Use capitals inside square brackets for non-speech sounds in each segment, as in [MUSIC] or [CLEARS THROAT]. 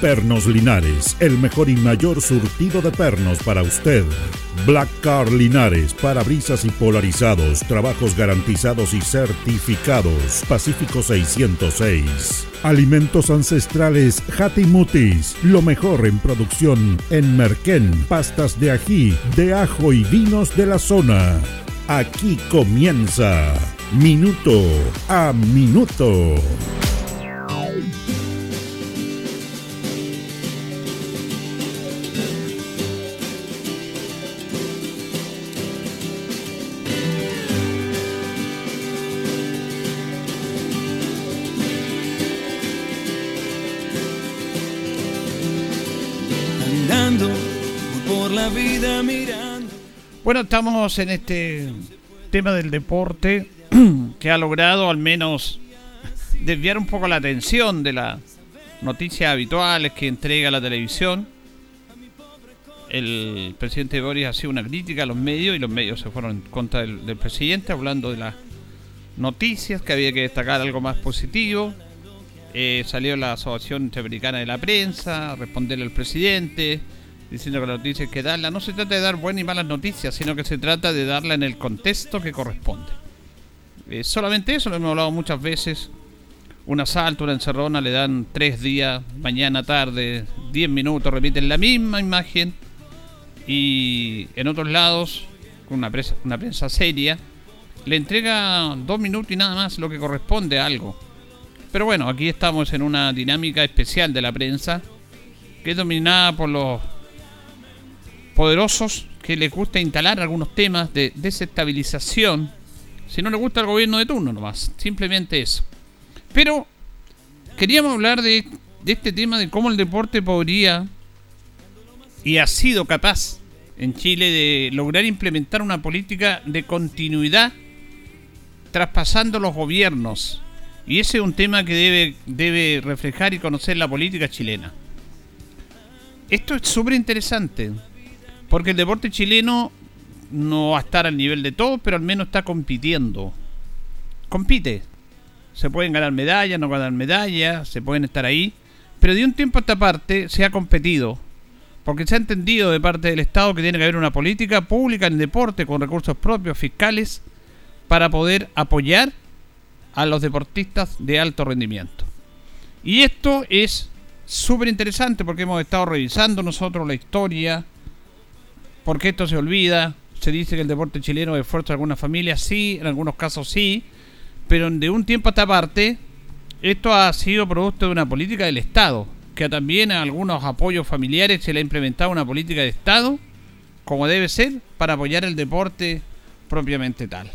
Pernos Linares, el mejor y mayor surtido de pernos para usted. Black Car Linares, parabrisas y polarizados, trabajos garantizados y certificados. Pacífico 606. Alimentos ancestrales Hatimutis, lo mejor en producción en Merquén, pastas de ají, de ajo y vinos de la zona. Aquí comienza Minuto a Minuto. Bueno, estamos en este tema del deporte [CLEARS THROAT] que ha logrado al menos desviar un poco la atención de las noticias habituales que entrega la televisión. El presidente Boris ha sido una crítica a los medios y los medios se fueron en contra del, presidente hablando de las noticias, que había que destacar algo más positivo. Eh, salió la Asociación Interamericana de la Prensa responderle al presidente diciendo que la noticia hay que darla. No se trata de dar buenas y malas noticias, sino que se trata de darla en el contexto que corresponde. Eh, solamente eso lo hemos hablado muchas veces. Un asalto, una encerrona, le dan tres días, mañana, tarde, diez minutos, repiten la misma imagen. Y en otros lados, con una prensa, una prensa seria, le entrega dos minutos y nada más lo que corresponde a algo. Pero bueno, aquí estamos en una dinámica especial de la prensa, que es dominada por los poderosos que les gusta instalar algunos temas de desestabilización. Si no le gusta el gobierno de turno nomás, simplemente eso. Pero queríamos hablar de, de este tema de cómo el deporte podría y ha sido capaz en Chile de lograr implementar una política de continuidad traspasando los gobiernos. Y ese es un tema que debe, debe reflejar y conocer la política chilena. Esto es súper interesante. Porque el deporte chileno no va a estar al nivel de todos, pero al menos está compitiendo. Compite. Se pueden ganar medallas, no ganar medallas, se pueden estar ahí. Pero de un tiempo a esta parte se ha competido. Porque se ha entendido de parte del Estado que tiene que haber una política pública en deporte con recursos propios fiscales para poder apoyar a los deportistas de alto rendimiento. Y esto es súper interesante porque hemos estado revisando nosotros la historia porque esto se olvida. Se dice que el deporte chileno es esfuerzo de algunas familias, sí, en algunos casos sí, pero de un tiempo a esta parte, esto ha sido producto de una política del Estado, que también a algunos apoyos familiares se le ha implementado una política de Estado, como debe ser, para apoyar el deporte propiamente tal.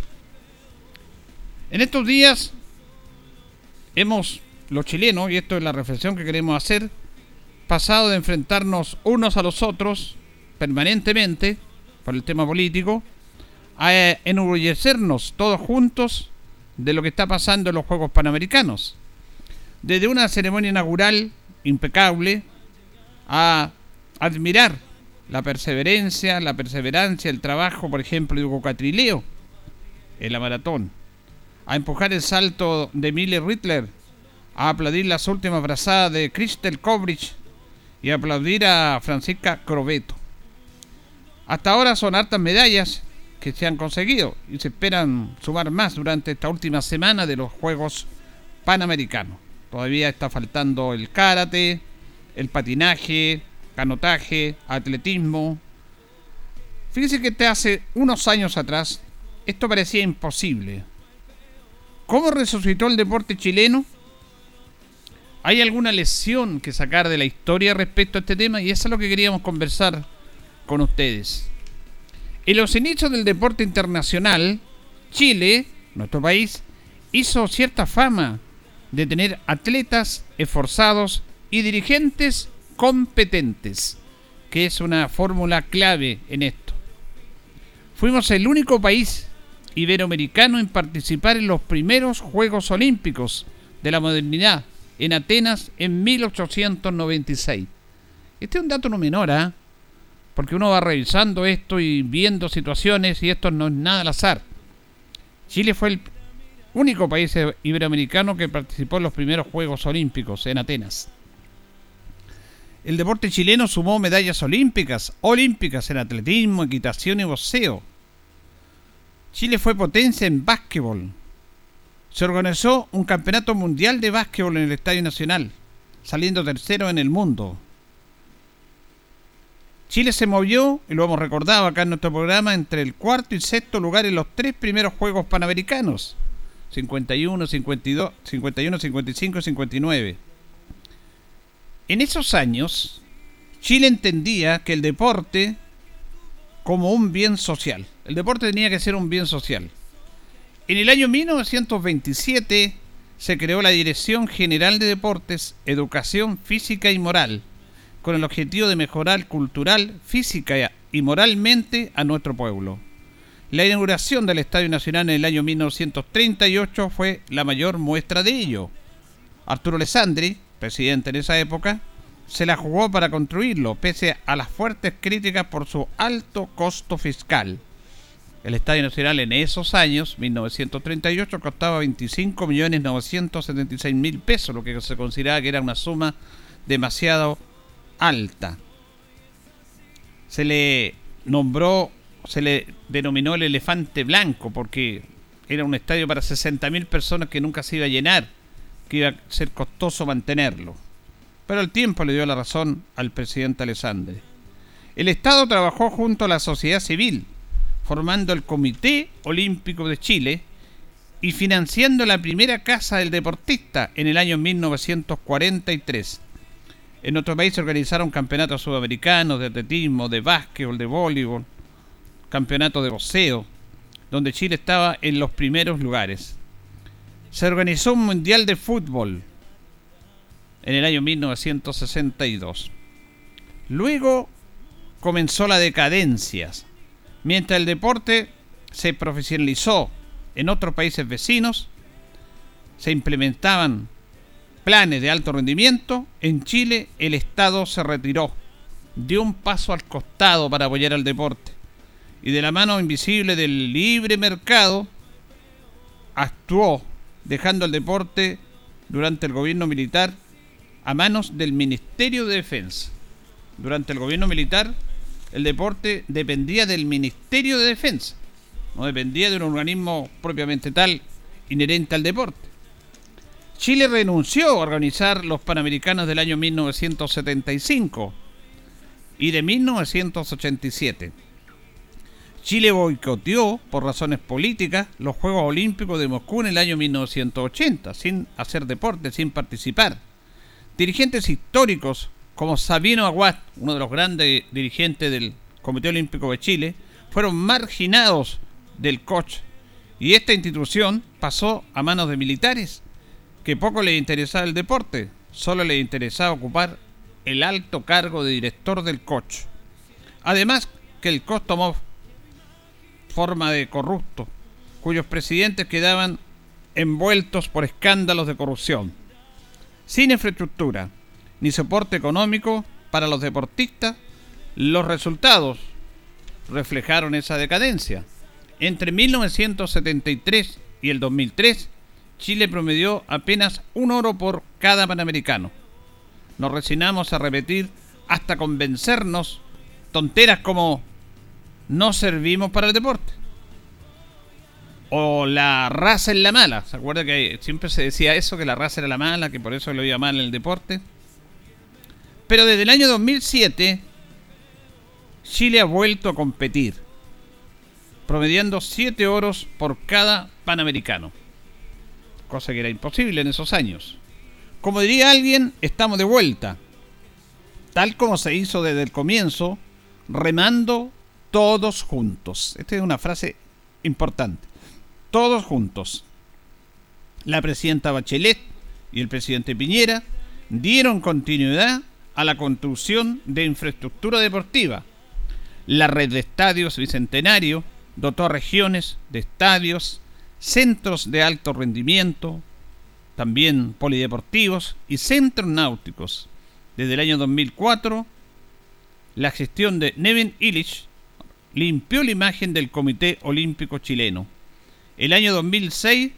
En estos días hemos, los chilenos, y esto es la reflexión que queremos hacer, pasado de enfrentarnos unos a los otros permanentemente por el tema político, a enorgullecernos todos juntos de lo que está pasando en los Juegos Panamericanos. Desde una ceremonia inaugural impecable a admirar la perseverancia, la perseverancia, el trabajo, por ejemplo, de Hugo Catrileo en la maratón, a empujar el salto de Miller Rittler, a aplaudir las últimas brazadas de Crystal Kovrich y a aplaudir a Francisca Crobeto. Hasta ahora son hartas medallas que se han conseguido y se esperan sumar más durante esta última semana de los Juegos Panamericanos. Todavía está faltando el karate, el patinaje, canotaje, atletismo. Fíjense que hace unos años atrás esto parecía imposible. ¿Cómo resucitó el deporte chileno? ¿Hay alguna lesión que sacar de la historia respecto a este tema? Y eso es lo que queríamos conversar con ustedes. En los inicios del deporte internacional, Chile, nuestro país, hizo cierta fama de tener atletas esforzados y dirigentes competentes, que es una fórmula clave en esto. Fuimos el único país iberoamericano en participar en los primeros Juegos Olímpicos de la modernidad en Atenas en 1896. Este es un dato no menor, ¿eh? Porque uno va revisando esto y viendo situaciones y esto no es nada al azar. Chile fue el único país iberoamericano que participó en los primeros Juegos Olímpicos en Atenas. El deporte chileno sumó medallas olímpicas, olímpicas en atletismo, equitación y boxeo. Chile fue potencia en básquetbol. Se organizó un campeonato mundial de básquetbol en el Estadio Nacional, saliendo tercero en el mundo. Chile se movió, y lo hemos recordado acá en nuestro programa, entre el cuarto y sexto lugar en los tres primeros Juegos Panamericanos. 51, 52, 51, 55 y 59. En esos años, Chile entendía que el deporte como un bien social. El deporte tenía que ser un bien social. En el año 1927 se creó la Dirección General de Deportes, Educación Física y Moral, con el objetivo de mejorar cultural, física y moralmente a nuestro pueblo. La inauguración del Estadio Nacional en el año 1938 fue la mayor muestra de ello. Arturo Alessandri, presidente en esa época, se la jugó para construirlo, pese a las fuertes críticas por su alto costo fiscal. El Estadio Nacional en esos años, 1938, costaba 25.976.000 pesos, lo que se consideraba que era una suma demasiado alta. Se le nombró se le denominó el elefante blanco porque era un estadio para 60.000 personas que nunca se iba a llenar, que iba a ser costoso mantenerlo. Pero el tiempo le dio la razón al presidente Alessandre. El Estado trabajó junto a la sociedad civil, formando el Comité Olímpico de Chile y financiando la primera casa del deportista en el año 1943. En nuestro país se organizaron campeonatos sudamericanos de atletismo, de básquetbol, de voleibol, campeonato de boxeo, donde Chile estaba en los primeros lugares. Se organizó un Mundial de Fútbol en el año 1962. Luego comenzó la decadencia, mientras el deporte se profesionalizó en otros países vecinos, se implementaban planes de alto rendimiento, en Chile el Estado se retiró, dio un paso al costado para apoyar al deporte y de la mano invisible del libre mercado actuó dejando el deporte durante el gobierno militar a manos del Ministerio de Defensa. Durante el gobierno militar el deporte dependía del Ministerio de Defensa, no dependía de un organismo propiamente tal inherente al deporte. Chile renunció a organizar los Panamericanos del año 1975 y de 1987 Chile boicoteó, por razones políticas, los Juegos Olímpicos de Moscú en el año 1980, sin hacer deporte, sin participar. Dirigentes históricos como Sabino Aguat, uno de los grandes dirigentes del Comité Olímpico de Chile, fueron marginados del coach y esta institución pasó a manos de militares que poco les interesaba el deporte, solo les interesaba ocupar el alto cargo de director del coach. Además que el coach tomó forma de corrupto, cuyos presidentes quedaban envueltos por escándalos de corrupción. Sin infraestructura ni soporte económico para los deportistas, los resultados reflejaron esa decadencia. Entre 1973 y el 2003, Chile promedió apenas un oro por cada panamericano. Nos resignamos a repetir hasta convencernos tonteras como no servimos para el deporte. O la raza es la mala. ¿Se acuerda que siempre se decía eso, que la raza era la mala, que por eso lo iba mal en el deporte? Pero desde el año 2007, Chile ha vuelto a competir, promediando 7 oros por cada panamericano. Cosa que era imposible en esos años. Como diría alguien, estamos de vuelta. Tal como se hizo desde el comienzo, remando todos juntos. Esta es una frase importante. Todos juntos. La presidenta Bachelet y el presidente Piñera dieron continuidad a la construcción de infraestructura deportiva. La red de estadios Bicentenario dotó regiones de estadios, centros de alto rendimiento, también polideportivos y centros náuticos. Desde el año 2004, la gestión de Nevin Illich limpió la imagen del Comité Olímpico Chileno. El año 2006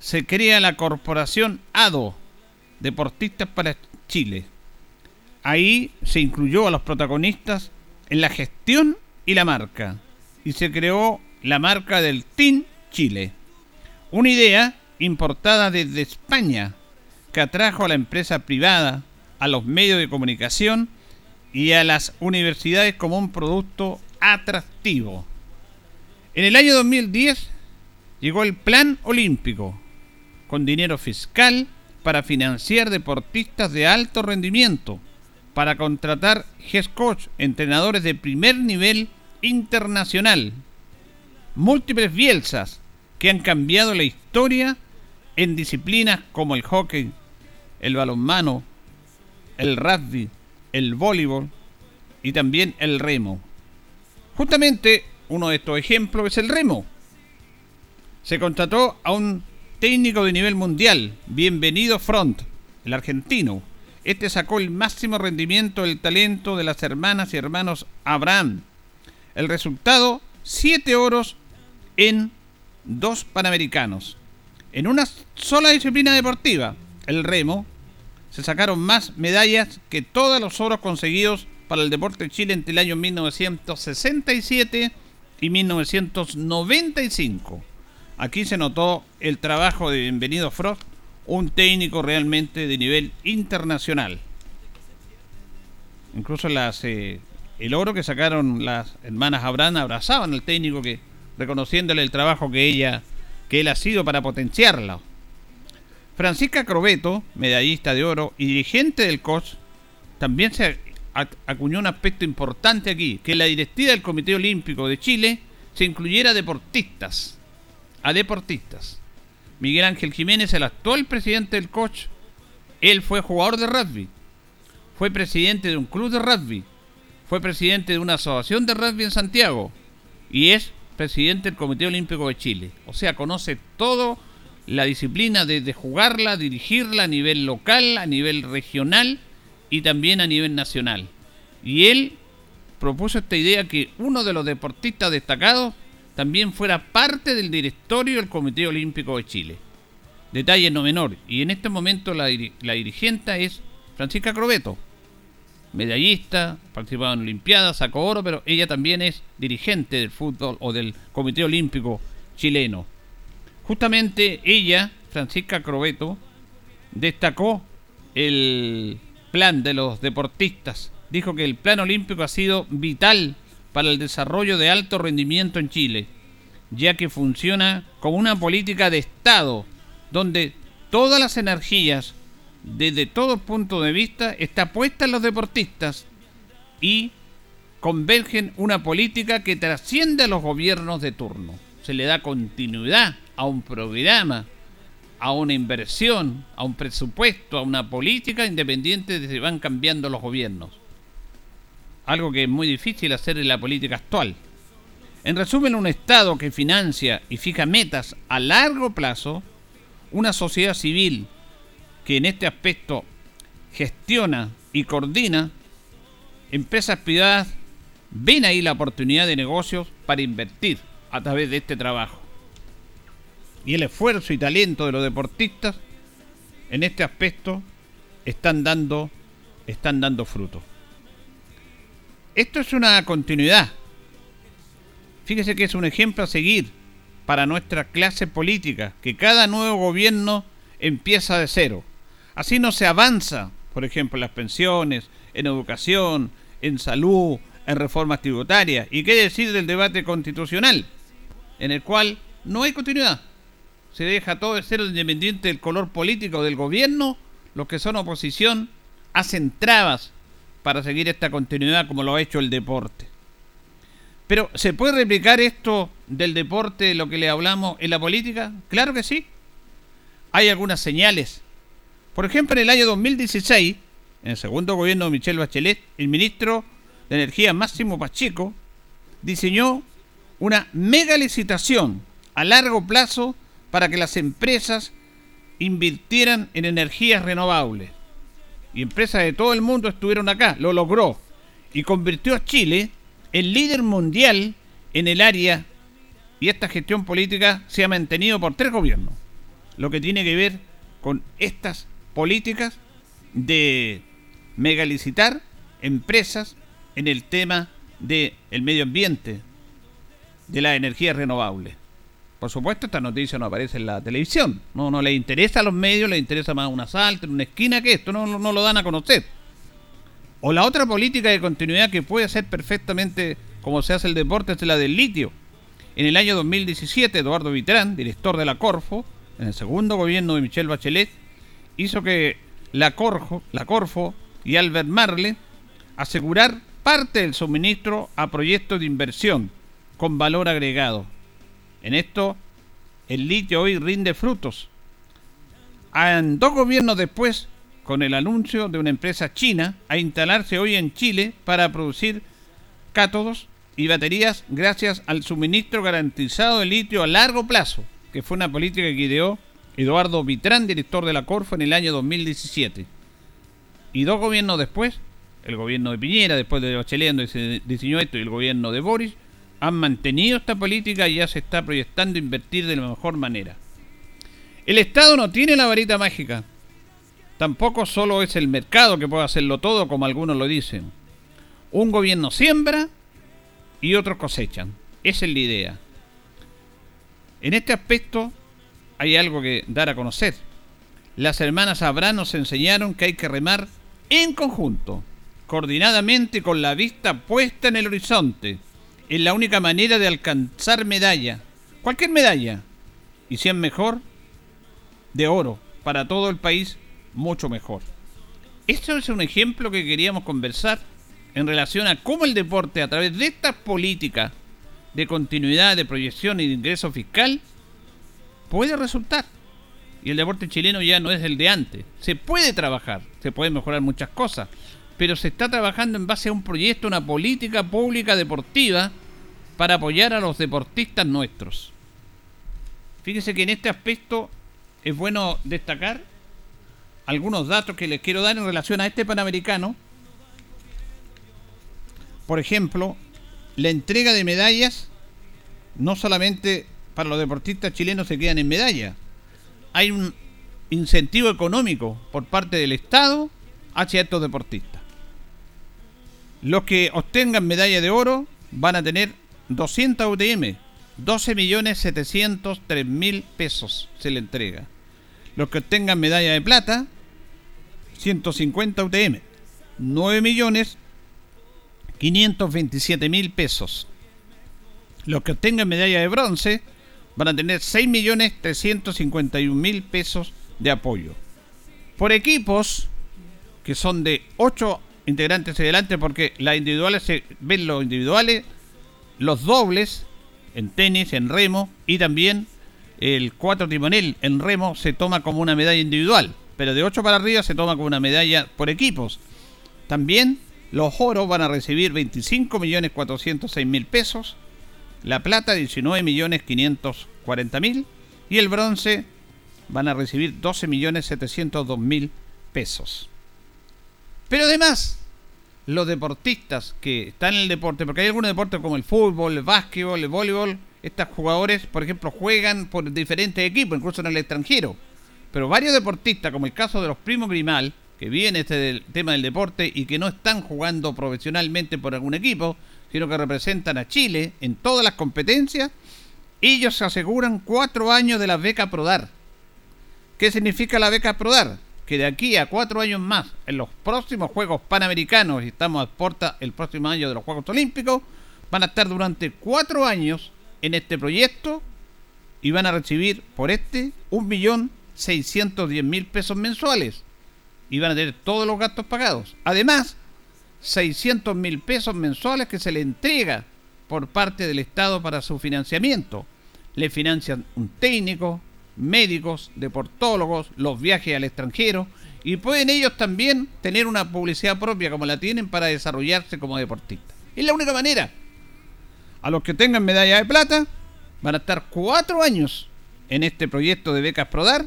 se crea la corporación ADO, Deportistas para Chile. Ahí se incluyó a los protagonistas en la gestión y la marca. Y se creó la marca del Team Chile. Una idea importada desde España que atrajo a la empresa privada, a los medios de comunicación y a las universidades como un producto atractivo. En el año 2010 llegó el Plan Olímpico, con dinero fiscal para financiar deportistas de alto rendimiento, para contratar head coach, entrenadores de primer nivel internacional, múltiples bielsas que han cambiado la historia en disciplinas como el hockey, el balonmano, el rugby, el voleibol y también el remo. Justamente uno de estos ejemplos es el remo. Se contrató a un técnico de nivel mundial, bienvenido Front, el argentino. Este sacó el máximo rendimiento del talento de las hermanas y hermanos Abraham. El resultado, siete oros en dos panamericanos. En una sola disciplina deportiva, el remo, se sacaron más medallas que todos los oros conseguidos para el deporte de Chile entre el año 1967 y 1995. Aquí se notó el trabajo de Bienvenido Frost, un técnico realmente de nivel internacional. Incluso eh, el oro que sacaron las hermanas Abraham abrazaban al técnico que reconociéndole el trabajo que ella que él ha sido para potenciarla. Francisca Crobeto, medallista de oro y dirigente del COS, también se acuñó un aspecto importante aquí, que la directiva del Comité Olímpico de Chile se incluyera deportistas, a deportistas. Miguel Ángel Jiménez, el actual presidente del coach, él fue jugador de rugby, fue presidente de un club de rugby, fue presidente de una asociación de rugby en Santiago y es presidente del Comité Olímpico de Chile. O sea, conoce todo la disciplina de jugarla, dirigirla a nivel local, a nivel regional y también a nivel nacional. Y él propuso esta idea que uno de los deportistas destacados también fuera parte del directorio del Comité Olímpico de Chile. Detalle no menor. Y en este momento la, la dirigente es Francisca Crobeto, medallista, participado en Olimpiadas, sacó oro, pero ella también es dirigente del fútbol o del Comité Olímpico chileno. Justamente ella, Francisca Crobeto, destacó el plan de los deportistas. Dijo que el plan olímpico ha sido vital para el desarrollo de alto rendimiento en Chile, ya que funciona como una política de Estado, donde todas las energías, desde todo punto de vista, está puesta en los deportistas y convergen una política que trasciende a los gobiernos de turno. Se le da continuidad a un programa a una inversión, a un presupuesto, a una política independiente de si van cambiando los gobiernos. Algo que es muy difícil hacer en la política actual. En resumen, un Estado que financia y fija metas a largo plazo, una sociedad civil que en este aspecto gestiona y coordina, empresas privadas ven ahí la oportunidad de negocios para invertir a través de este trabajo y el esfuerzo y talento de los deportistas en este aspecto están dando están dando fruto. Esto es una continuidad. Fíjese que es un ejemplo a seguir para nuestra clase política, que cada nuevo gobierno empieza de cero. Así no se avanza, por ejemplo, en las pensiones, en educación, en salud, en reformas tributarias. ¿Y qué decir del debate constitucional? En el cual no hay continuidad se deja todo de ser independiente del color político del gobierno, los que son oposición hacen trabas para seguir esta continuidad como lo ha hecho el deporte. Pero ¿se puede replicar esto del deporte, lo que le hablamos, en la política? Claro que sí. Hay algunas señales. Por ejemplo, en el año 2016, en el segundo gobierno de Michelle Bachelet, el ministro de Energía Máximo Pacheco diseñó una mega licitación a largo plazo para que las empresas invirtieran en energías renovables. Y empresas de todo el mundo estuvieron acá, lo logró. Y convirtió a Chile en líder mundial en el área. Y esta gestión política se ha mantenido por tres gobiernos. Lo que tiene que ver con estas políticas de megalicitar empresas en el tema del medio ambiente, de la energía renovable. Por supuesto, esta noticia no aparece en la televisión. No, no le interesa a los medios, le interesa más un asalto en una esquina que esto. No, no lo dan a conocer. O la otra política de continuidad que puede ser perfectamente como se hace el deporte es la del litio. En el año 2017, Eduardo Vitrán, director de la Corfo, en el segundo gobierno de Michelle Bachelet, hizo que la, Corfo, y Albert Marle asegurar parte del suministro a proyectos de inversión con valor agregado en esto, el litio hoy rinde frutos. En dos gobiernos después, con el anuncio de una empresa china a instalarse hoy en Chile para producir cátodos y baterías gracias al suministro garantizado de litio a largo plazo, que fue una política que ideó Eduardo Vitrán, director de la Corfo, en el año 2017. Y dos gobiernos después, el gobierno de Piñera, después de Bachelet, donde se diseñó esto, y el gobierno de Boris, han mantenido esta política y ya se está proyectando invertir de la mejor manera. El Estado no tiene la varita mágica. Tampoco solo es el mercado que puede hacerlo todo, como algunos lo dicen. Un gobierno siembra y otros cosechan. Esa es la idea. En este aspecto hay algo que dar a conocer. Las hermanas Abraham nos enseñaron que hay que remar en conjunto, coordinadamente con la vista puesta en el horizonte es la única manera de alcanzar medalla. Cualquier medalla. Y si es mejor, de oro. Para todo el país, mucho mejor. Esto es un ejemplo que queríamos conversar en relación a cómo el deporte, a través de estas políticas de continuidad, de proyección y de ingreso fiscal, puede resultar. Y el deporte chileno ya no es el de antes. Se puede trabajar, se pueden mejorar muchas cosas, pero se está trabajando en base a un proyecto, una política pública deportiva para apoyar a los deportistas nuestros. Fíjense que en este aspecto es bueno destacar algunos datos que les quiero dar en relación a este Panamericano. Por ejemplo, la entrega de medallas, no solamente para los deportistas chilenos se quedan en medalla, hay un incentivo económico por parte del Estado hacia estos deportistas. Los que obtengan medalla de oro van a tener 200 UTM, 12 millones 703 mil pesos se le entrega. Los que obtengan medalla de plata, 150 UTM, 9 millones 527 mil pesos. Los que obtengan medalla de bronce van a tener 6 millones 351 mil pesos de apoyo. Por equipos, que son de 8 integrantes adelante porque las individuales se ven los individuales, los dobles en tenis, en remo y también el cuatro timonel en remo se toma como una medalla individual, pero de 8 para arriba se toma como una medalla por equipos. También los oros van a recibir 25 millones 406 mil pesos, la plata 19 millones 540 mil y el bronce van a recibir 12 millones 702 mil pesos. Pero además, los deportistas que están en el deporte, porque hay algunos deportes como el fútbol, el básquetbol, el voleibol, estos jugadores, por ejemplo, juegan por diferentes equipos, incluso en el extranjero. Pero varios deportistas, como el caso de los primos Grimal, que vienen este del tema del deporte y que no están jugando profesionalmente por algún equipo, sino que representan a Chile en todas las competencias, ellos se aseguran cuatro años de la beca Prodar. ¿Qué significa la beca Prodar? que de aquí a cuatro años más, en los próximos Juegos Panamericanos, y estamos a puerta el próximo año de los Juegos Olímpicos, van a estar durante cuatro años en este proyecto y van a recibir por este un millón seiscientos mil pesos mensuales y van a tener todos los gastos pagados. Además, 600 mil pesos mensuales que se le entrega por parte del Estado para su financiamiento. Le financian un técnico, médicos, deportólogos, los viajes al extranjero y pueden ellos también tener una publicidad propia como la tienen para desarrollarse como deportistas. Es la única manera. A los que tengan medalla de plata van a estar cuatro años en este proyecto de becas PRODAR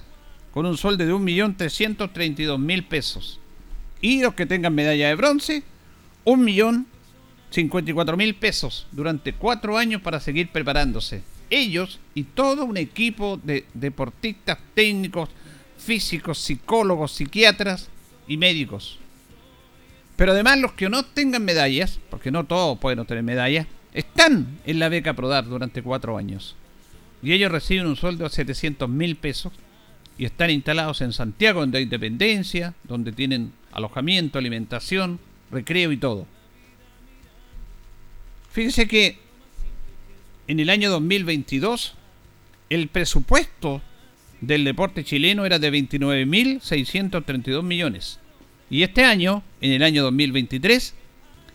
con un sueldo de 1.332.000 pesos. Y los que tengan medalla de bronce, 1.054.000 pesos durante cuatro años para seguir preparándose. Ellos y todo un equipo de deportistas técnicos, físicos, psicólogos, psiquiatras y médicos. Pero además los que no tengan medallas, porque no todos pueden obtener medallas, están en la beca PRODAR durante cuatro años. Y ellos reciben un sueldo de 700 mil pesos y están instalados en Santiago, donde hay dependencia, donde tienen alojamiento, alimentación, recreo y todo. Fíjense que en el año 2022 el presupuesto del deporte chileno era de 29.632 millones. Y este año, en el año 2023,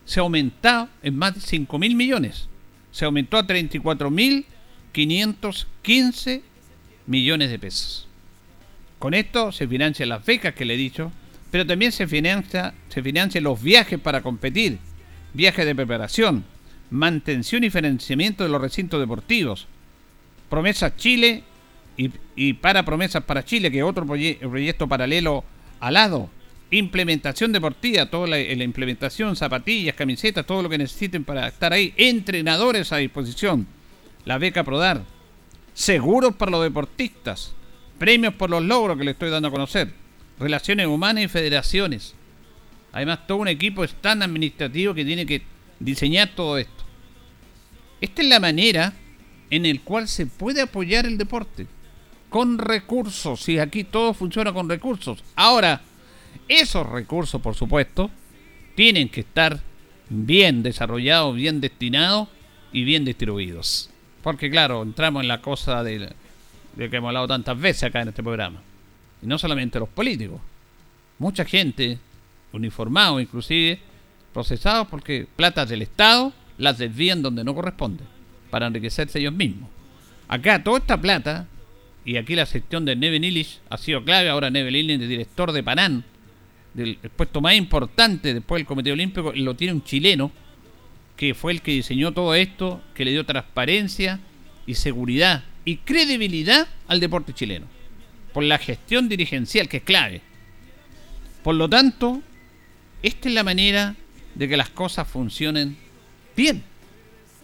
se aumentó en más de 5.000 millones. Se aumentó a 34.515 millones de pesos. Con esto se financian las becas que le he dicho, pero también se financia, se financian los viajes para competir, viajes de preparación, mantención y financiamiento de los recintos deportivos, Promesas Chile y, para Promesas para Chile, que es otro proyecto paralelo al lado, implementación deportiva, toda la, la, implementación, zapatillas, camisetas, todo lo que necesiten para estar ahí, entrenadores a disposición, la beca PRODAR, seguros para los deportistas, premios por los logros que le estoy dando a conocer, relaciones humanas y federaciones. Además, todo un equipo tan administrativo que tiene que diseñar todo esto. Esta es la manera en la cual se puede apoyar el deporte. Con recursos. Y aquí todo funciona con recursos. Ahora, esos recursos, por supuesto, tienen que estar bien desarrollados, bien destinados y bien distribuidos. Porque claro, entramos en la cosa de que hemos hablado tantas veces acá en este programa. No solamente los políticos. Mucha gente, uniformado inclusive, procesados porque platas del Estado las desvían donde no corresponde, para enriquecerse ellos mismos. Acá toda esta plata, y aquí la gestión de Neven Illich ha sido clave, ahora Neven Illich es director de Panán, del puesto más importante después del Comité Olímpico, lo tiene un chileno, que fue el que diseñó todo esto, que le dio transparencia y seguridad y credibilidad al deporte chileno, por la gestión dirigencial que es clave. Por lo tanto, esta es la manera de que las cosas funcionen bien,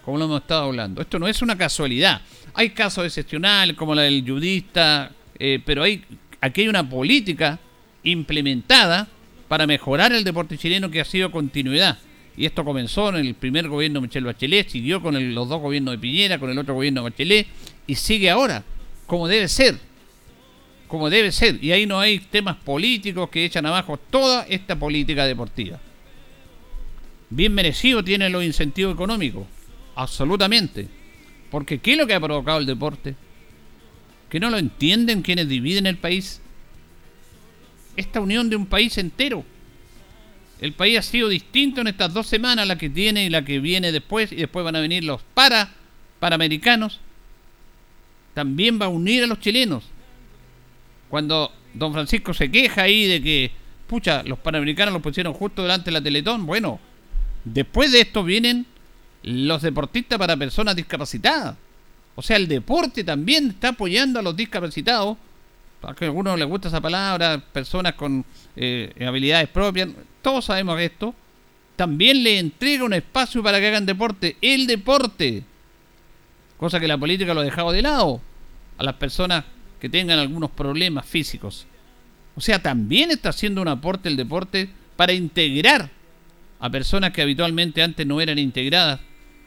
como lo hemos estado hablando. Esto no es una casualidad. Hay casos excepcionales como la del judista, eh, pero hay, aquí hay una política implementada para mejorar el deporte chileno que ha sido continuidad. Y esto comenzó en el primer gobierno de Michel Bachelet, siguió con los dos gobiernos de Piñera, con el otro gobierno de Bachelet, y sigue ahora, como debe ser. Como debe ser. Y ahí no hay temas políticos que echan abajo toda esta política deportiva. Bien merecido tiene los incentivos económicos. Absolutamente. Porque ¿qué es lo que ha provocado el deporte? ¿Que no lo entienden quienes dividen el país? esta unión de un país entero. El país ha sido distinto en estas dos semanas, la que tiene y la que viene después, y después van a venir los para. También va a unir a los chilenos. Cuando don Francisco se queja ahí de que, pucha, los panamericanos los pusieron justo delante de la Teletón, bueno, después de esto vienen los deportistas para personas discapacitadas. O sea, el deporte también está apoyando a los discapacitados. A que a algunos les gusta esa palabra, personas con eh, habilidades propias, todos sabemos esto, también le entrega un espacio para que hagan deporte, el deporte, cosa que la política lo ha dejado de lado. A las personas que tengan algunos problemas físicos. O sea, también está haciendo un aporte el deporte para integrar a personas que habitualmente antes no eran integradas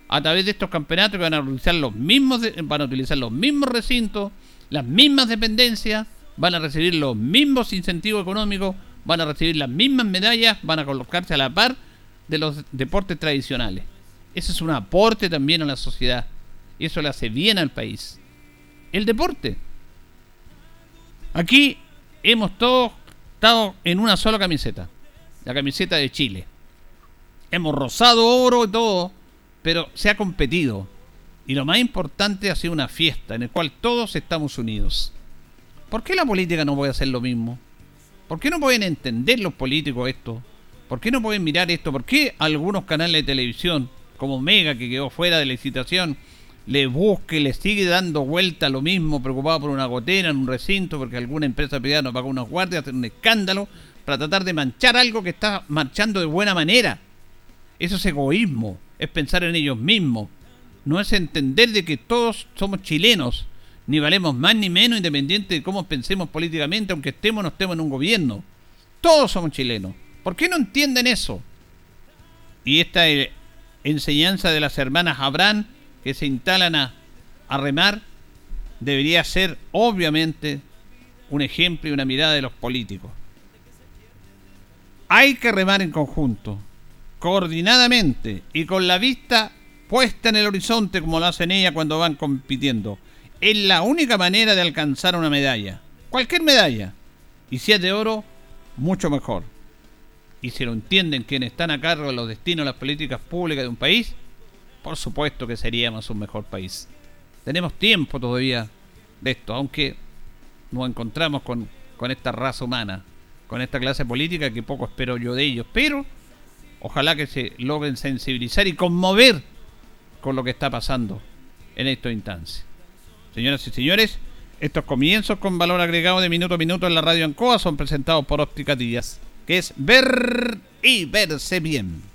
a través de estos campeonatos van a utilizar los mismos van a utilizar los mismos recintos, las mismas dependencias van a recibir los mismos incentivos económicos, van a recibir las mismas medallas, van a colocarse a la par de los deportes tradicionales. Ese es un aporte también a la sociedad. Eso le hace bien al país. El deporte. Aquí hemos todos estado en una sola camiseta. La camiseta de Chile. Hemos rozado oro y todo, pero se ha competido. Y lo más importante ha sido una fiesta en la cual todos estamos unidos. ¿Por qué la política no puede hacer lo mismo? ¿Por qué no pueden entender los políticos esto? ¿Por qué no pueden mirar esto? ¿Por qué algunos canales de televisión como Mega, que quedó fuera de licitación, le busque, le sigue dando vuelta lo mismo, preocupado por una gotera en un recinto, porque alguna empresa privada no pagó unos guardias, hacer un escándalo, para tratar de manchar algo que está marchando de buena manera. Eso es egoísmo, es pensar en ellos mismos. No es entender de que todos somos chilenos, ni valemos más ni menos independiente de cómo pensemos políticamente, aunque estemos o no estemos en un gobierno. Todos somos chilenos. ¿Por qué no entienden eso? Y esta eh, enseñanza de las hermanas Abraham que se instalan a, a remar debería ser obviamente un ejemplo y una mirada de los políticos. Hay que remar en conjunto, coordinadamente y con la vista puesta en el horizonte como lo hacen ellas cuando van compitiendo. Es la única manera de alcanzar una medalla. Cualquier medalla. Y si es de oro, mucho mejor. Y si lo entienden quienes están a cargo de los destinos de las políticas públicas de un país, por supuesto que seríamos un mejor país. Tenemos tiempo todavía de esto, aunque nos encontramos con, con esta raza humana con esta clase política que poco espero yo de ellos, pero ojalá que se logren sensibilizar y conmover con lo que está pasando en esta instancia. Señoras y señores, estos comienzos con valor agregado de minuto a minuto en la radio Ancoa son presentados por Óptica Díaz, que es ver y verse bien.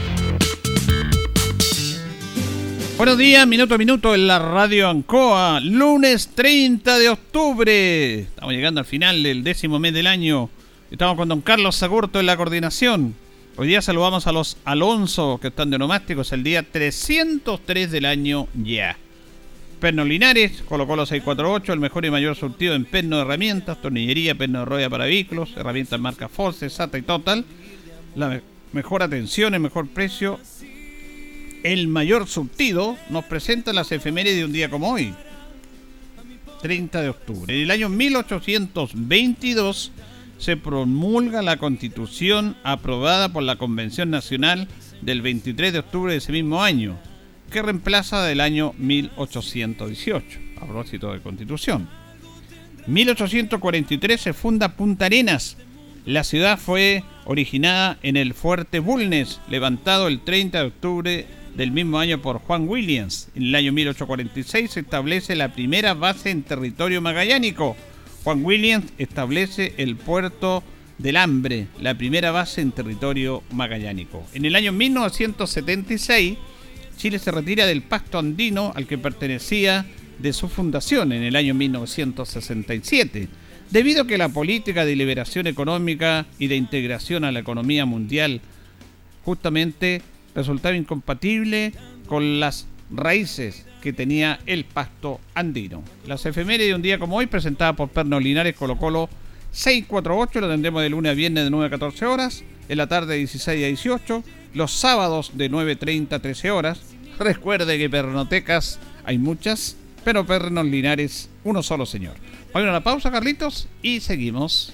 Buenos días, minuto a minuto en la radio Ancoa, lunes 30 de octubre. Estamos llegando al final del décimo mes del año. Estamos con don Carlos Sagurto en la coordinación. Hoy día saludamos a los Alonso que están de nomásticos el día 303 del año ya. Perno Linares, colocó los 648, el mejor y mayor surtido en perno de herramientas, tornillería, perno de rueda para vehículos, herramientas marca Force, SATA y Total. La mejor atención, el mejor precio, el mayor surtido, nos presenta las efemérides de un día como hoy. 30 de octubre. En el año 1822 se promulga la constitución aprobada por la Convención Nacional del 23 de octubre de ese mismo año, que reemplaza del año 1818, a propósito de constitución. 1843 se funda Punta Arenas. La ciudad fue originada en el fuerte Bulnes, levantado el 30 de octubre del mismo año por Juan Williams. En el año 1846 se establece la primera base en territorio magallánico, Juan Williams establece el puerto del Hambre, la primera base en territorio magallánico. En el año 1976, Chile se retira del pacto andino al que pertenecía de su fundación en el año 1967, debido a que la política de liberación económica y de integración a la economía mundial justamente resultaba incompatible con las raíces que tenía el pasto andino. Las efemérides de un día como hoy, presentada por Perno Linares Colo Colo 648, lo tendremos de lunes a viernes de 9 a 14 horas, en la tarde de 16 a 18, los sábados de 9.30 a 13 horas. Recuerde que pernotecas hay muchas, pero Pernos Linares, uno solo señor. Vamos a la pausa, Carlitos, y seguimos.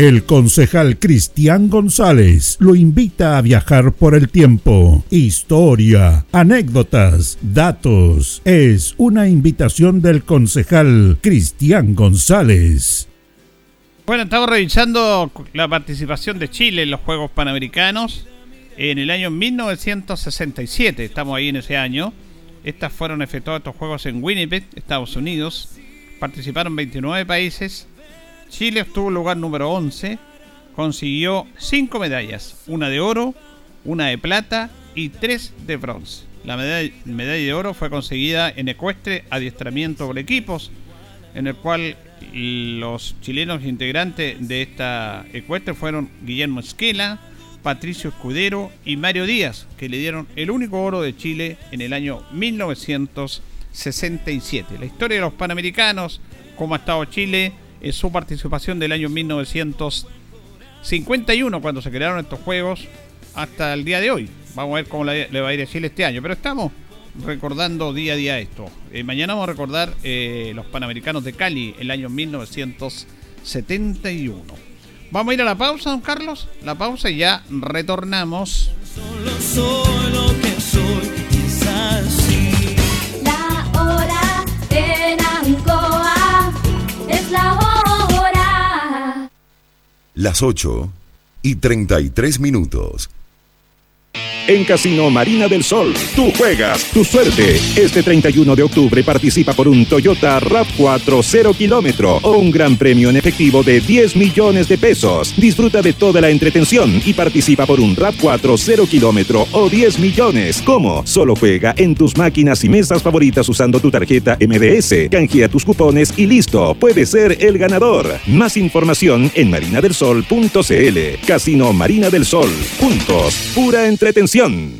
El concejal Cristian González lo invita a viajar por el tiempo. Historia, anécdotas, datos. Es una invitación del concejal Cristian González. Bueno, estamos revisando la participación de Chile en los Juegos Panamericanos en el año 1967. Estamos ahí en ese año. Estas fueron efectuados estos Juegos en Winnipeg, Estados Unidos. Participaron 29 países Chile obtuvo lugar número 11, consiguió 5 medallas, una de oro, una de plata y 3 de bronce. La medalla, de oro fue conseguida en ecuestre adiestramiento por equipos, en el cual los chilenos integrantes de esta ecuestre fueron Guillermo Esquela, Patricio Escudero y Mario Díaz, que le dieron el único oro de Chile en el año 1967. La historia de los Panamericanos, cómo ha estado Chile, en su participación del año 1951, cuando se crearon estos juegos, hasta el día de hoy. Vamos a ver cómo le va a ir a Chile este año. Pero estamos recordando día a día esto. Eh, mañana vamos a recordar eh, los Panamericanos de Cali, el año 1971. Vamos a ir a la pausa, don Carlos. La pausa y ya retornamos. Solo que las 8 y 33 minutos. En Casino Marina del Sol, tú juegas tu suerte. Este 31 de octubre participa por un Toyota RAV4 0 kilómetro o un gran premio en efectivo de 10 millones de pesos. Disfruta de toda la entretención y participa por un RAV4 0 kilómetro o 10 millones. ¿Cómo? Solo juega en tus máquinas y mesas favoritas usando tu tarjeta MDS. Canjea tus cupones y listo. Puedes ser el ganador. Más información en marinadelsol.cl. Casino Marina del Sol. Juntos. Pura entretención. 션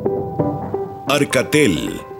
Arcatel,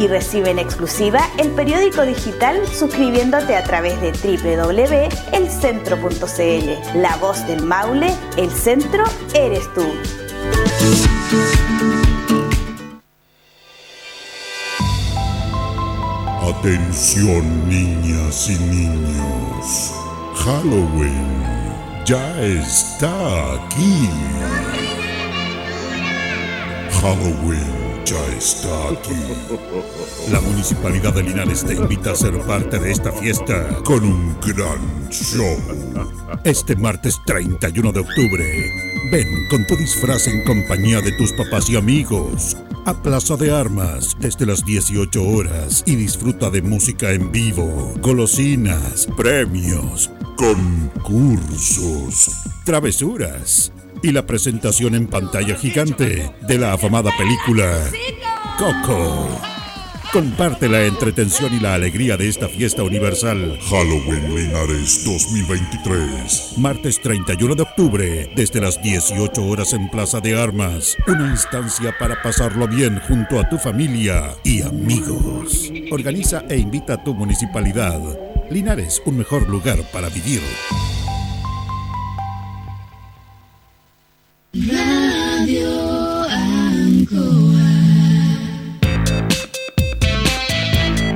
y recibe en exclusiva el periódico digital suscribiéndote a través de www.elcentro.cl. La voz del Maule, el centro eres tú. Atención niñas y niños. Halloween ya está aquí. Halloween ya está aquí. La Municipalidad de Linares te invita a ser parte de esta fiesta con un gran show. Este martes 31 de octubre, ven con tu disfraz en compañía de tus papás y amigos a Plaza de Armas desde las 18 horas y disfruta de música en vivo, golosinas, premios, concursos, travesuras y la presentación en pantalla gigante de la afamada película Coco. Comparte la entretención y la alegría de esta fiesta universal. Halloween Linares 2023. Martes 31 de octubre, desde las 18 horas en Plaza de Armas. Una instancia para pasarlo bien junto a tu familia y amigos. Organiza e invita a tu municipalidad. Linares, un mejor lugar para vivir.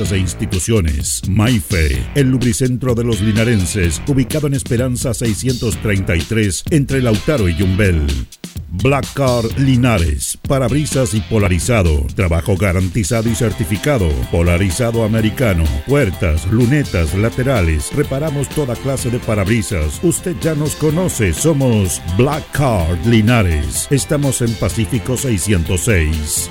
e instituciones. Maife, el lubricentro de los linarenses, ubicado en Esperanza 633, entre Lautaro y Yumbel. Black Car Linares, parabrisas y polarizado, trabajo garantizado y certificado, polarizado americano, puertas, lunetas, laterales, reparamos toda clase de parabrisas. Usted ya nos conoce, somos Black Card Linares. Estamos en Pacífico 606.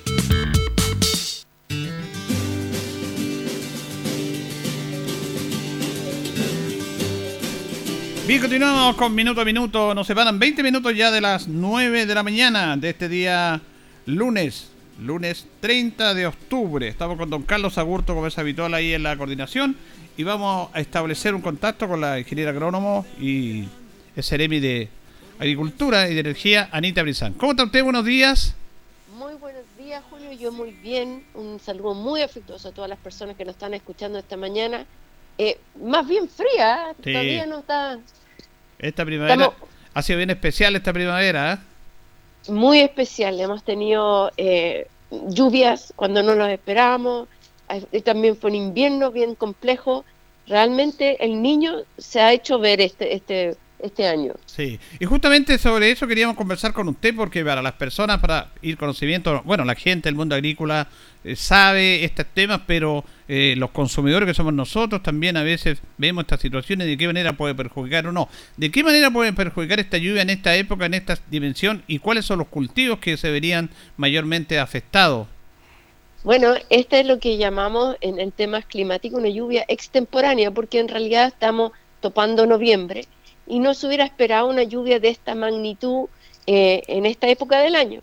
Bien, continuamos con minuto a minuto. Nos separan 20 minutos ya de las 9 de la mañana de este día lunes, lunes 30 de octubre. Estamos con don Carlos Agurto, como es habitual ahí en la coordinación, y vamos a establecer un contacto con la ingeniera agrónomo y Seremi de Agricultura y de Energía, Anita Brizán. ¿Cómo está usted? Buenos días. Muy buenos días, Julio. Yo muy bien. Un saludo muy afectuoso a todas las personas que nos están escuchando esta mañana. Eh, más bien fría, ¿eh? todavía no está. Esta primavera ha sido bien especial esta primavera. ¿eh? Muy especial. Hemos tenido lluvias cuando no los esperábamos. También fue un invierno bien complejo. Realmente el niño se ha hecho ver este, este este año. Sí, y justamente sobre eso queríamos conversar con usted porque para las personas, para ir conocimiento, bueno, la gente del mundo agrícola eh, sabe estos temas, pero eh, los consumidores que somos nosotros también a veces vemos estas situaciones de qué manera puede perjudicar o no. ¿De qué manera puede perjudicar esta lluvia en esta época, en esta dimensión y cuáles son los cultivos que se verían mayormente afectados? Bueno, este es lo que llamamos en el tema climático una lluvia extemporánea, porque en realidad estamos topando noviembre y no se hubiera esperado una lluvia de esta magnitud eh, en esta época del año.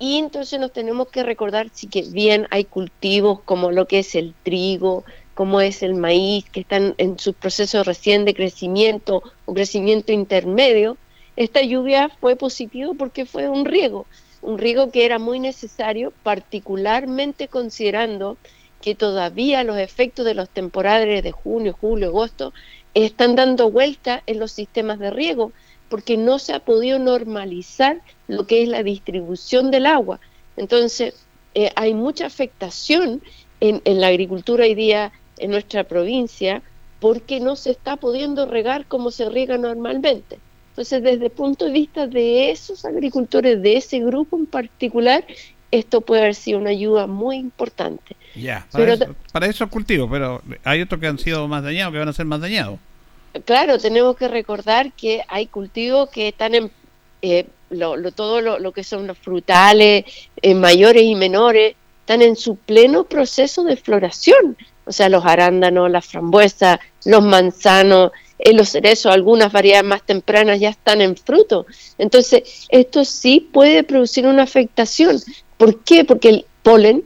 Y entonces nos tenemos que recordar si que bien hay cultivos como lo que es el trigo, como es el maíz, que están en su proceso recién de crecimiento o crecimiento intermedio, esta lluvia fue positiva porque fue un riego, un riego que era muy necesario, particularmente considerando que todavía los efectos de los temporales de junio, julio, agosto están dando vuelta en los sistemas de riego porque no se ha podido normalizar lo que es la distribución del agua. Entonces, eh, hay mucha afectación en, la agricultura hoy día en nuestra provincia porque no se está pudiendo regar como se riega normalmente. Entonces, desde el punto de vista de esos agricultores, de ese grupo en particular, esto puede haber sido una ayuda muy importante. Ya, para, eso, para esos cultivos, pero hay otros que han sido más dañados, que van a ser más dañados. Claro, tenemos que recordar que hay cultivos que están en eh, lo, todo lo, que son los frutales, eh, mayores y menores, están en su pleno proceso de floración. O sea, los arándanos, las frambuesas, los manzanos, eh, los cerezos, algunas variedades más tempranas ya están en fruto. Entonces, esto sí puede producir una afectación. ¿Por qué? Porque el polen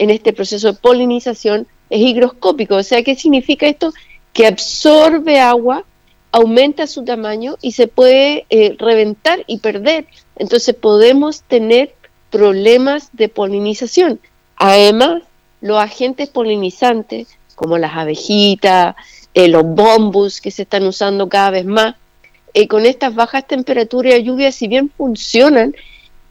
en este proceso de polinización es higroscópico. O sea, ¿qué significa esto? Que absorbe agua, aumenta su tamaño y se puede eh, reventar y perder. Entonces podemos tener problemas de polinización. Además, los agentes polinizantes, como las abejitas, eh, los bombus que se están usando cada vez más, eh, con estas bajas temperaturas y lluvias, si bien funcionan,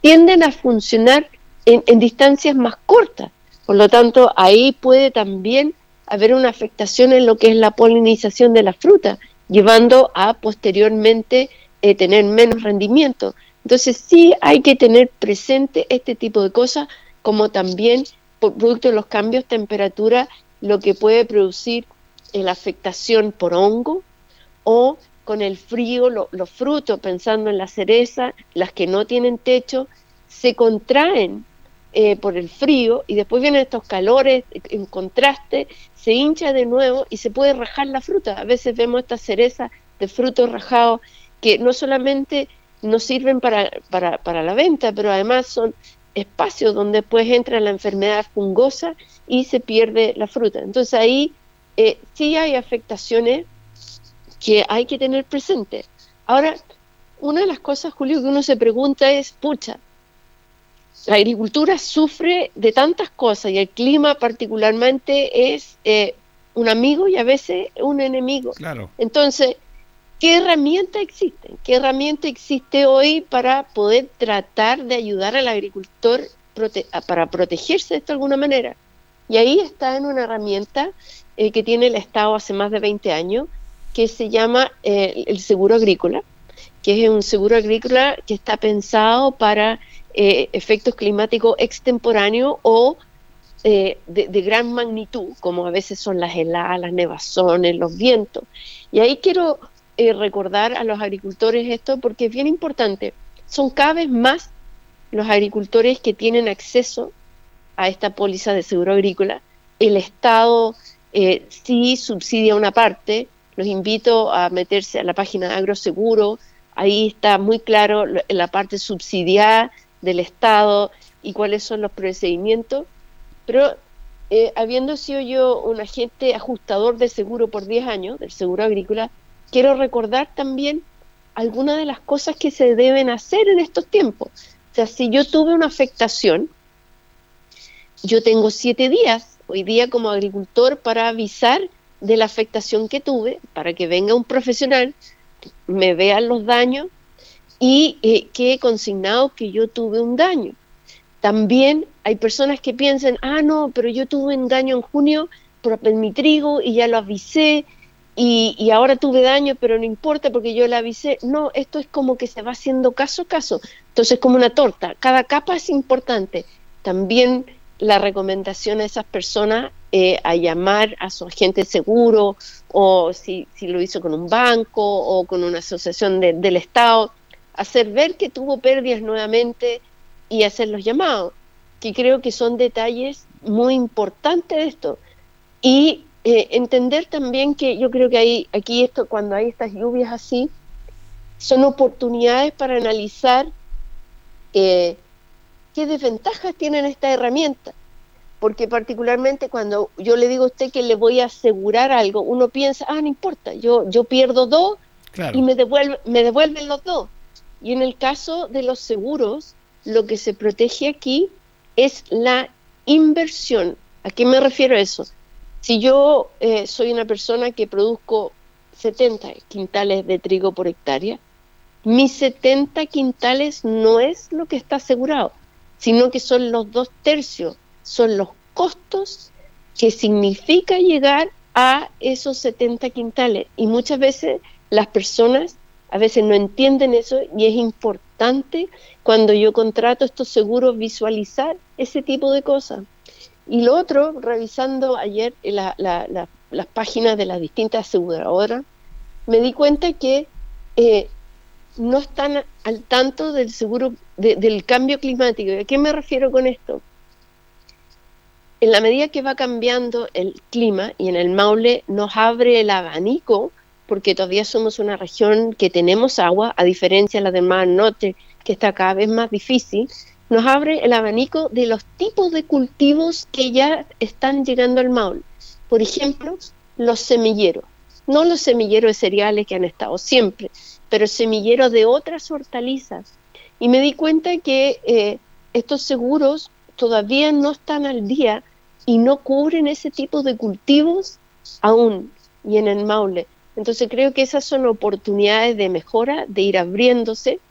tienden a funcionar en distancias más cortas. Por lo tanto, ahí puede también haber una afectación en lo que es la polinización de la fruta, llevando a posteriormente eh, tener menos rendimiento. Entonces sí hay que tener presente este tipo de cosas, como también por producto de los cambios de temperatura, lo que puede producir la afectación por hongo o con el frío, los frutos, pensando en la cereza, las que no tienen techo, se contraen eh, por el frío y después vienen estos calores en contraste, se hincha de nuevo y se puede rajar la fruta. A veces vemos estas cerezas de frutos rajados que no solamente nos sirven para, para, para la venta, pero además son espacios donde después entra la enfermedad fungosa y se pierde la fruta. Entonces ahí eh, sí hay afectaciones que hay que tener presente. Ahora, una de las cosas, Julio, que uno se pregunta es, pucha, la agricultura sufre de tantas cosas y el clima particularmente es eh, un amigo y a veces un enemigo. Claro. Entonces, ¿qué herramienta existe? ¿Qué herramienta existe hoy para poder tratar de ayudar al agricultor para protegerse de esto de alguna manera? Y ahí está en una herramienta eh, que tiene el Estado hace más de 20 años, que se llama eh, el seguro agrícola, que es un seguro agrícola que está pensado para eh, efectos climáticos extemporáneos o eh, de, gran magnitud, como a veces son las heladas, las nevazones, los vientos. Y ahí quiero eh, recordar a los agricultores esto porque es bien importante. Son cada vez más los agricultores que tienen acceso a esta póliza de seguro agrícola. El Estado sí subsidia una parte. Los invito a meterse a la página de Agroseguro. Ahí está muy claro la parte subsidiada del Estado, y cuáles son los procedimientos, pero eh, habiendo sido yo un agente ajustador de seguro por 10 años, del seguro agrícola, quiero recordar también algunas de las cosas que se deben hacer en estos tiempos. O sea, si yo tuve una afectación, yo tengo siete días hoy día como agricultor para avisar de la afectación que tuve, para que venga un profesional, me vean los daños y eh, quede consignado que yo tuve un daño. También hay personas que piensan, ah, no, pero yo tuve un daño en junio por mi trigo y ya lo avisé y, ahora tuve daño, pero no importa porque yo lo avisé. No, esto es como que se va haciendo caso a caso. Entonces, como una torta, cada capa es importante. También la recomendación a esas personas eh, a llamar a su agente seguro o si, si, lo hizo con un banco o con una asociación del Estado, hacer ver que tuvo pérdidas nuevamente y hacer los llamados, que creo que son detalles muy importantes de esto. Y eh, entender también que yo creo que hay, aquí esto, cuando hay estas lluvias así, son oportunidades para analizar eh, qué desventajas tienen esta herramienta. Porque particularmente cuando yo le digo a usted que le voy a asegurar algo, uno piensa, ah, no importa, yo, yo pierdo dos y me, devuelve, me devuelven los dos. Y en el caso de los seguros, lo que se protege aquí es la inversión. ¿A qué me refiero a eso? Si yo eh, soy una persona que produzco 70 quintales de trigo por hectárea, mis 70 quintales no es lo que está asegurado, sino que son los dos tercios, son los costos que significa llegar a esos 70 quintales. Y muchas veces las personas a veces no entienden eso y es importante cuando yo contrato estos seguros visualizar ese tipo de cosas. Y lo otro, revisando ayer las páginas de las distintas aseguradoras, me di cuenta que eh, no están al tanto del seguro del cambio climático. ¿Y a qué me refiero con esto? En la medida que va cambiando el clima y en el Maule nos abre el abanico, porque todavía somos una región que tenemos agua, a diferencia de la del Mar Norte, que está cada vez más difícil, nos abre el abanico de los tipos de cultivos que ya están llegando al Maule. Por ejemplo, los semilleros. No los semilleros de cereales que han estado siempre, pero semilleros de otras hortalizas. Y me di cuenta que eh, estos seguros todavía no están al día y no cubren ese tipo de cultivos aún y en el Maule. Entonces creo que esas son oportunidades de mejora, de ir abriéndose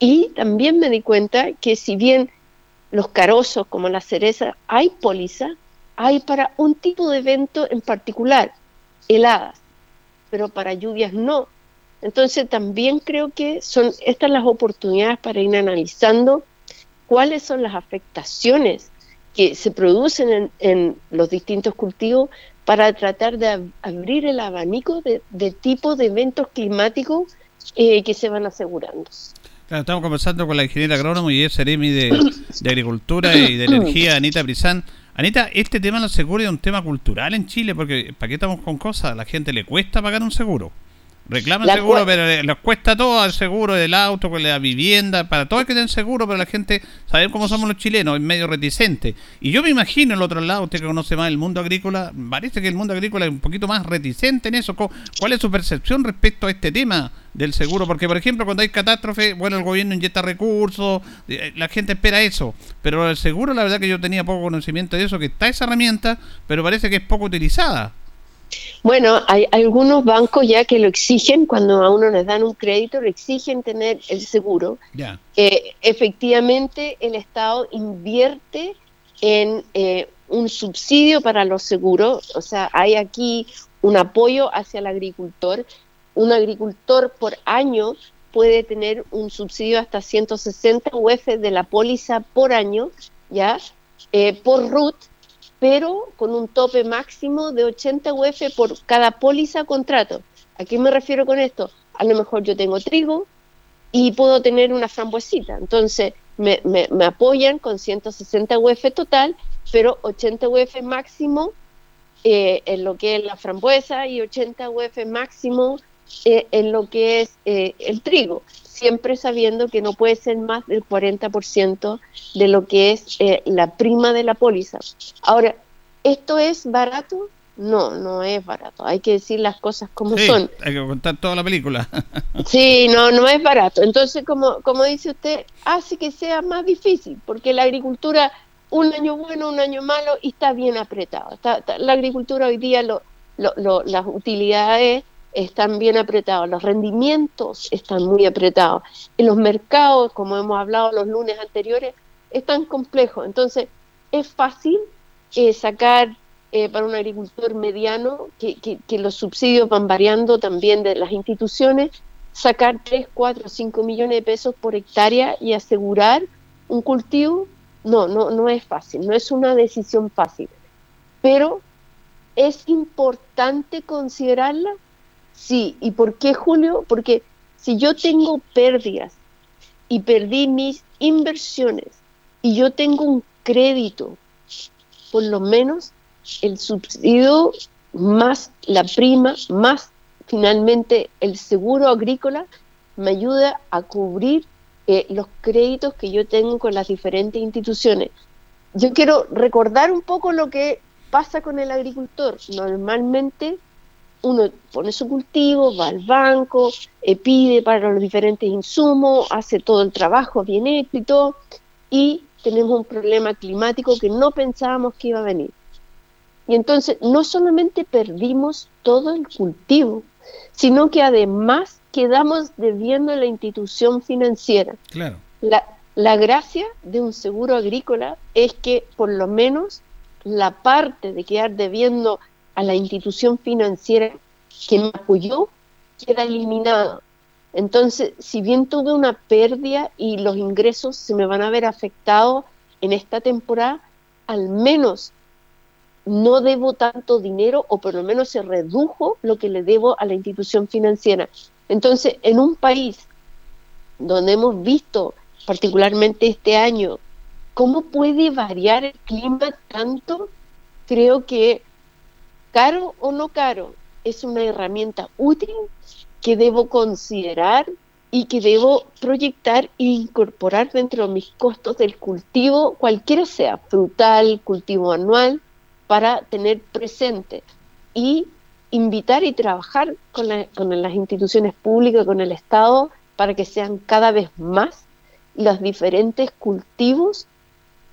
y también me di cuenta que si bien los carozos como la cereza hay póliza, hay para un tipo de evento en particular, heladas, pero para lluvias no. Entonces también creo que son estas las oportunidades para ir analizando cuáles son las afectaciones que se producen en, los distintos cultivos para tratar de abrir el abanico de, de tipos de eventos climáticos eh, que se van asegurando estamos conversando con la ingeniera agrónomo y es Seremi de, Agricultura y de Energía, Anita Brizán. Anita, este tema de los seguros es un tema cultural en Chile, porque ¿para qué estamos con cosas? A la gente le cuesta pagar un seguro. Reclaman seguro, pero les cuesta todo, el seguro del auto, con la vivienda, para todo hay que tener seguro, pero la gente, sabe cómo somos los chilenos, es medio reticente. Y yo me imagino el otro lado, usted que conoce más el mundo agrícola, parece que el mundo agrícola es un poquito más reticente en eso. ¿Cuál es su percepción respecto a este tema del seguro? Porque, por ejemplo, cuando hay catástrofe, bueno, el gobierno inyecta recursos, eh, la gente espera eso, pero el seguro, la verdad que yo tenía poco conocimiento de eso, que está esa herramienta, pero parece que es poco utilizada. Bueno, hay, algunos bancos ya que lo exigen, cuando a uno les dan un crédito, le exigen tener el seguro. que efectivamente, el Estado invierte en eh, un subsidio para los seguros, o sea, hay aquí un apoyo hacia el agricultor. Un agricultor por año puede tener un subsidio hasta 160 UF de la póliza por año, ¿ya? Eh, por RUT, pero con un tope máximo de 80 UF por cada póliza contrato. ¿A qué me refiero con esto? A lo mejor yo tengo trigo y puedo tener una frambuesita, entonces me, apoyan con 160 UF total, pero 80 UF máximo eh, en lo que es la frambuesa y 80 UF máximo eh, en lo que es eh, el trigo. Siempre sabiendo que no puede ser más del 40% de lo que es eh, la prima de la póliza. Ahora, ¿esto es barato? No, no es barato. Hay que decir las cosas como son. Hay que contar toda la película. [LAUGHS] sí, no, no es barato. Entonces, como, como dice usted, hace que sea más difícil, porque la agricultura, un año bueno, un año malo, y está bien apretado. la agricultura hoy día, lo, lo, las utilidades están bien apretados, los rendimientos están muy apretados. En los mercados, como hemos hablado los lunes anteriores, están complejos. Entonces, es fácil eh, sacar eh, para un agricultor mediano, que, que, los subsidios van variando también de las instituciones, sacar 3, 4, 5 millones de pesos por hectárea y asegurar un cultivo, no, no, no es fácil, no es una decisión fácil. Pero es importante considerarla, sí. ¿Y por qué, Julio? Porque si yo tengo pérdidas y perdí mis inversiones y yo tengo un crédito, por lo menos el subsidio más la prima, más finalmente el seguro agrícola, me ayuda a cubrir eh, los créditos que yo tengo con las diferentes instituciones. Yo quiero recordar un poco lo que pasa con el agricultor. Normalmente uno pone su cultivo, va al banco, eh, pide para los diferentes insumos, hace todo el trabajo bien éxito y tenemos un problema climático que no pensábamos que iba a venir. Y entonces no solamente perdimos todo el cultivo, sino que además quedamos debiendo a la institución financiera. Claro. La, la gracia de un seguro agrícola es que por lo menos la parte de quedar debiendo a la institución financiera que me apoyó queda eliminada. Entonces, si bien tuve una pérdida y los ingresos se me van a ver afectados en esta temporada, al menos no debo tanto dinero o por lo menos se redujo lo que le debo a la institución financiera. Entonces, en un país donde hemos visto, particularmente este año, cómo puede variar el clima tanto, creo que caro o no caro, es una herramienta útil que debo considerar y que debo proyectar e incorporar dentro de mis costos del cultivo, cualquiera sea, frutal, cultivo anual, para tener presente y invitar y trabajar con, las instituciones públicas, con el Estado, para que sean cada vez más los diferentes cultivos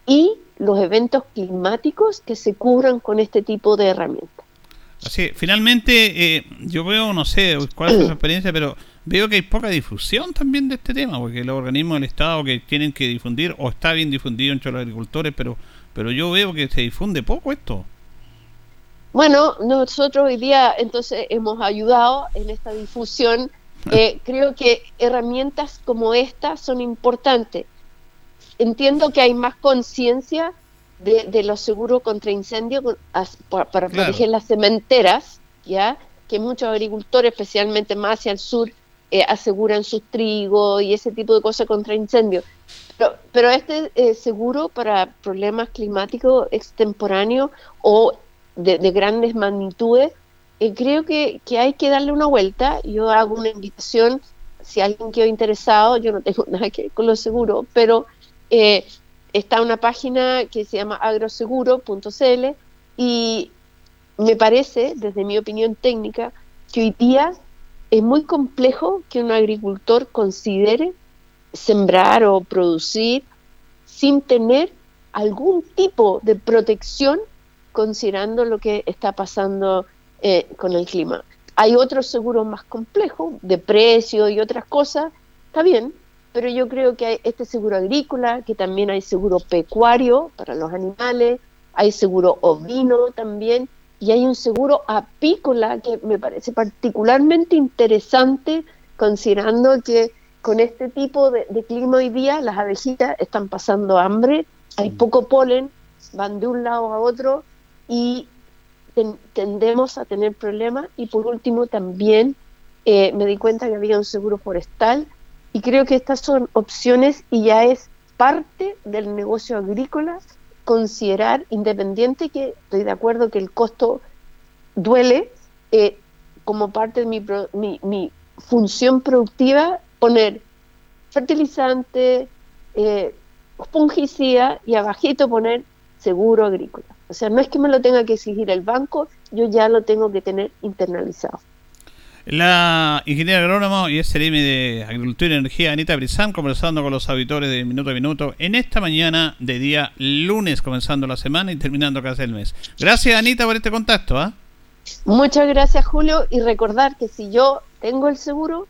y los eventos climáticos que se cubran con este tipo de herramientas. Así, finalmente, eh, yo veo, no sé cuál es su experiencia, pero veo que hay poca difusión también de este tema, porque los organismos del Estado que tienen que difundir, o está bien difundido entre los agricultores, pero pero yo veo que se difunde poco esto. Bueno, nosotros hoy día entonces hemos ayudado en esta difusión. Eh, creo que herramientas como esta son importantes. Entiendo que hay más conciencia de, los seguros contra incendios para, proteger las cementeras, ya que muchos agricultores, especialmente más hacia el sur, eh, aseguran sus trigos y ese tipo de cosas contra incendios. Pero, este eh, seguro para problemas climáticos extemporáneos o de, grandes magnitudes, eh, creo que, hay que darle una vuelta. Yo hago una invitación, si alguien quedó interesado, yo no tengo [LAUGHS] nada que ver con lo seguro, pero eh, está una página que se llama agroseguro.cl y me parece, desde mi opinión técnica, que hoy día es muy complejo que un agricultor considere sembrar o producir sin tener algún tipo de protección considerando lo que está pasando eh, con el clima. Hay otros seguros más complejos, de precio y otras cosas, está bien, pero yo creo que hay este seguro agrícola, que también hay seguro pecuario para los animales, hay seguro ovino también, y hay un seguro apícola que me parece particularmente interesante considerando que con este tipo de, clima hoy día, las abejitas están pasando hambre, hay mm. poco polen, van de un lado a otro y tendemos a tener problemas. Y por último, también eh, me di cuenta que había un seguro forestal y creo que estas son opciones y ya es parte del negocio agrícola considerar independiente que estoy de acuerdo que el costo duele eh, como parte de mi, mi, mi función productiva poner fertilizante, eh, fungicida y abajito poner seguro agrícola. O sea, no es que me lo tenga que exigir el banco, yo ya lo tengo que tener internalizado. La ingeniera agrónomo y SLM de Agricultura y Energía, Anita Brizán, conversando con los auditores de Minuto a Minuto en esta mañana de día lunes, comenzando la semana y terminando casi el mes. Gracias, Anita, por este contacto. ¿ah? Muchas gracias, Julio. Y recordar que si yo tengo el seguro,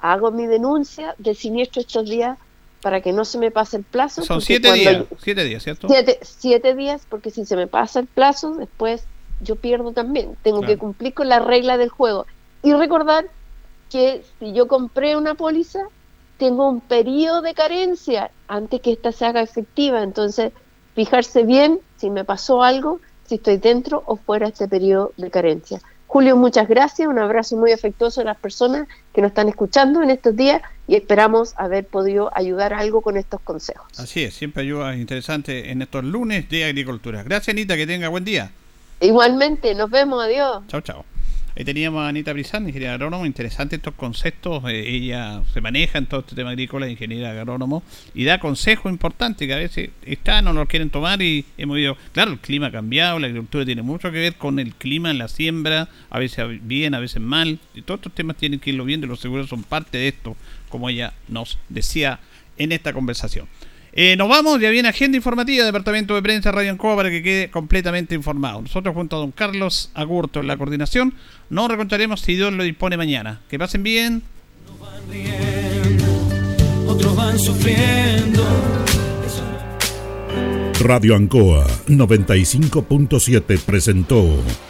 hago mi denuncia de siniestro estos días para que no se me pase el plazo. Son siete días, siete días, ¿cierto? Siete, días, porque si se me pasa el plazo, después yo pierdo también. Tengo que cumplir con la regla del juego. Y recordar que si yo compré una póliza, tengo un periodo de carencia antes que ésta se haga efectiva. Entonces, fijarse bien si me pasó algo, si estoy dentro o fuera de este periodo de carencia. Julio, muchas gracias, un abrazo muy afectuoso a las personas que nos están escuchando en estos días y esperamos haber podido ayudar algo con estos consejos. Así es, siempre ayuda interesante en estos lunes de agricultura. Gracias, Anita, que tenga buen día. Igualmente, nos vemos, adiós. Chao, chao. Ahí teníamos a Anita Brizán, ingeniera agrónomo, interesante estos conceptos, eh, ella se maneja en todo este tema agrícola, ingeniera agrónomo, y da consejos importantes que a veces están no los quieren tomar y hemos ido, claro, el clima ha cambiado, la agricultura tiene mucho que ver con el clima en la siembra, a veces bien, a veces mal, y todos estos temas tienen que irlo viendo y los seguros son parte de esto, como ella nos decía en esta conversación. Eh, nos vamos, ya viene agenda informativa, Departamento de Prensa Radio Ancoa para que quede completamente informado. Nosotros junto a don Carlos Agurto en la coordinación, nos recontaremos si Dios lo dispone mañana. Que pasen bien. Otros van sufriendo. Radio Ancoa 95.7 presentó